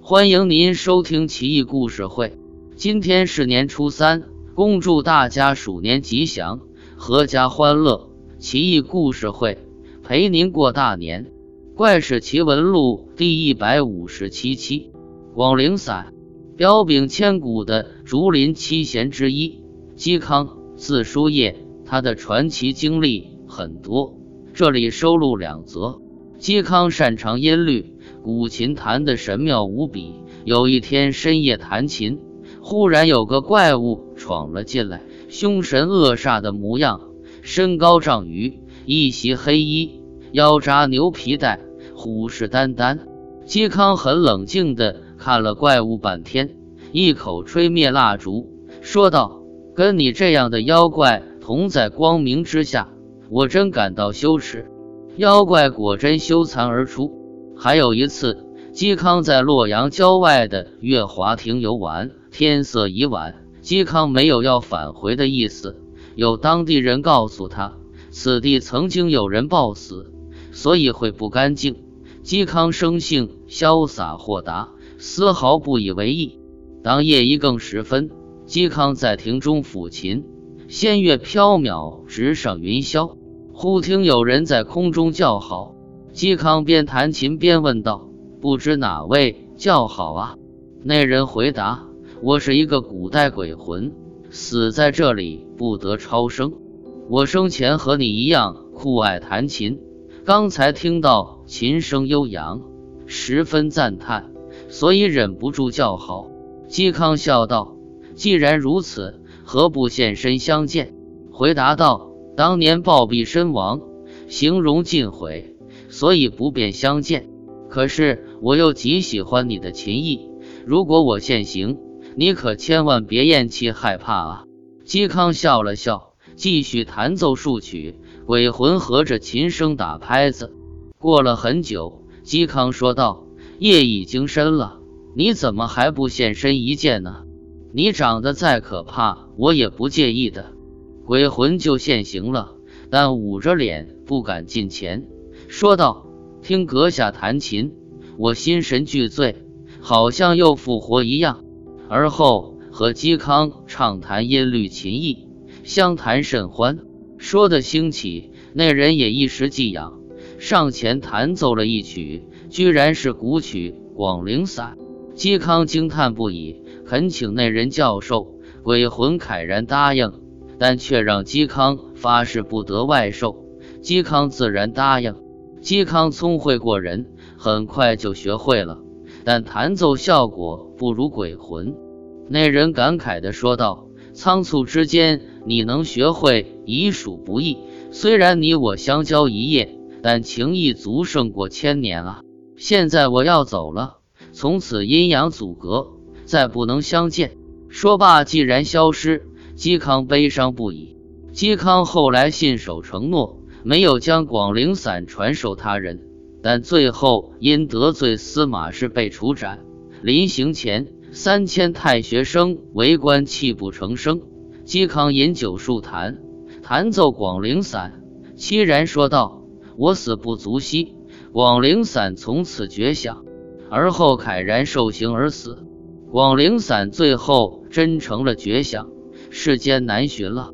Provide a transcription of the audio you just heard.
欢迎您收听奇异故事会。今天是年初三，恭祝大家鼠年吉祥，阖家欢乐。奇异故事会陪您过大年。怪事奇闻录第一百五十七期，广陵散，彪炳千古的竹林七贤之一，嵇康，字叔夜。他的传奇经历很多，这里收录两则。嵇康擅长音律。古琴弹得神妙无比。有一天深夜弹琴，忽然有个怪物闯了进来，凶神恶煞的模样，身高丈余，一袭黑衣，腰扎牛皮带，虎视眈眈。嵇康很冷静地看了怪物半天，一口吹灭蜡烛，说道：“跟你这样的妖怪同在光明之下，我真感到羞耻。”妖怪果真羞惭而出。还有一次，嵇康在洛阳郊外的月华亭游玩，天色已晚，嵇康没有要返回的意思。有当地人告诉他，此地曾经有人暴死，所以会不干净。嵇康生性潇洒豁达，丝毫不以为意。当夜一更时分，嵇康在亭中抚琴，仙乐飘渺，直上云霄。忽听有人在空中叫好。嵇康边弹琴边问道：“不知哪位叫好啊？”那人回答：“我是一个古代鬼魂，死在这里不得超生。我生前和你一样酷爱弹琴，刚才听到琴声悠扬，十分赞叹，所以忍不住叫好。”嵇康笑道：“既然如此，何不现身相见？”回答道：“当年暴毙身亡，形容尽毁。”所以不便相见，可是我又极喜欢你的琴艺。如果我现形，你可千万别厌气害怕啊！嵇康笑了笑，继续弹奏数曲。鬼魂合着琴声打拍子。过了很久，嵇康说道：“夜已经深了，你怎么还不现身一见呢？你长得再可怕，我也不介意的。”鬼魂就现形了，但捂着脸不敢近前。说道：“听阁下弹琴，我心神俱醉，好像又复活一样。”而后和嵇康畅谈音律琴艺，相谈甚欢。说的兴起，那人也一时寄养，上前弹奏了一曲，居然是古曲《广陵散》。嵇康惊叹不已，恳请那人教授。鬼魂慨然答应，但却让嵇康发誓不得外授。嵇康自然答应。嵇康聪慧过人，很快就学会了，但弹奏效果不如鬼魂。那人感慨地说道：“仓促之间，你能学会已属不易。虽然你我相交一夜，但情谊足胜过千年啊！现在我要走了，从此阴阳阻隔，再不能相见。”说罢，既然消失。嵇康悲伤不已。嵇康后来信守承诺。没有将广陵散传授他人，但最后因得罪司马氏被处斩。临行前，三千太学生围观，泣不成声。嵇康饮酒数坛，弹奏广陵散，凄然说道：“我死不足惜，广陵散从此绝响。”而后慨然受刑而死。广陵散最后真成了绝响，世间难寻了。